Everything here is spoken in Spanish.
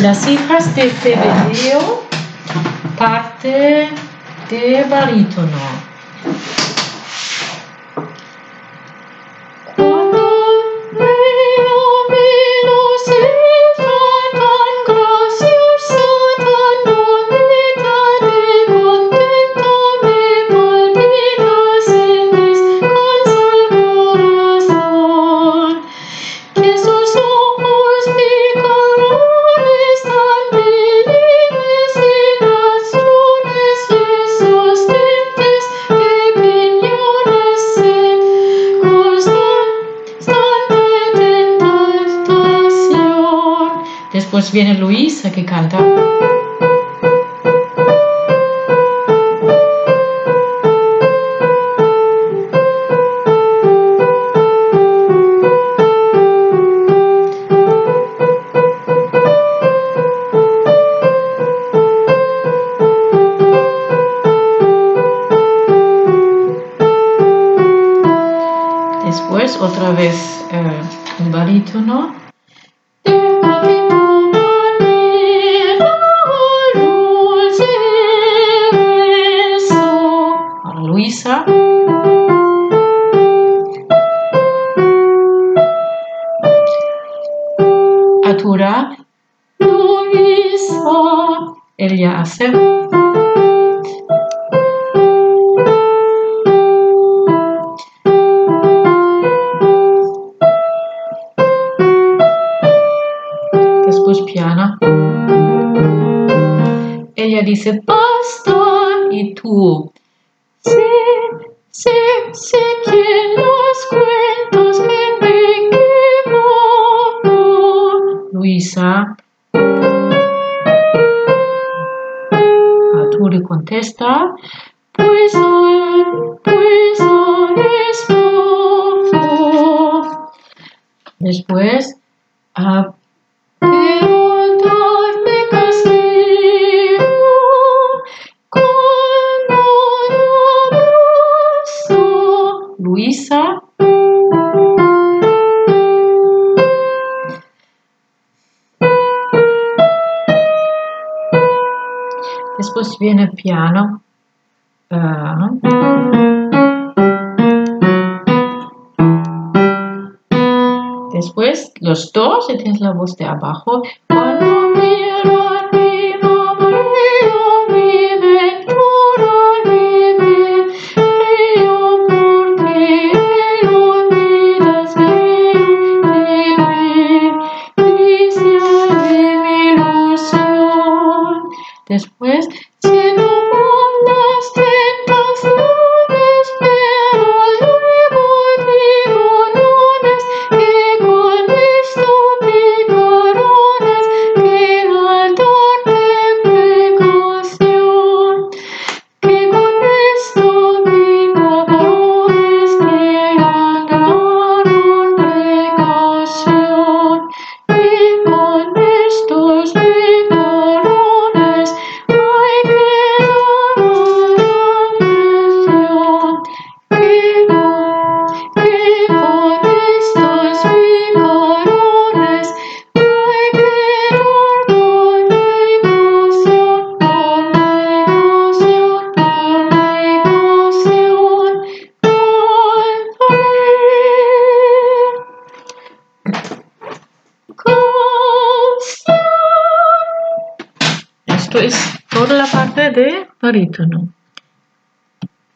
Las hijas de Zebedeo, parte de barítono. Viene Luisa que canta. Después otra vez eh, barítono. Atura. Luisa. Ella hace. Después piano. Ella dice basta y tú Sé, sé, sé que los cuentos Arturo contesta. Pues pues es Después. Uh, Después viene el piano. Uh, después los dos y tienes la voz de abajo. Esto es toda la parte de barítono.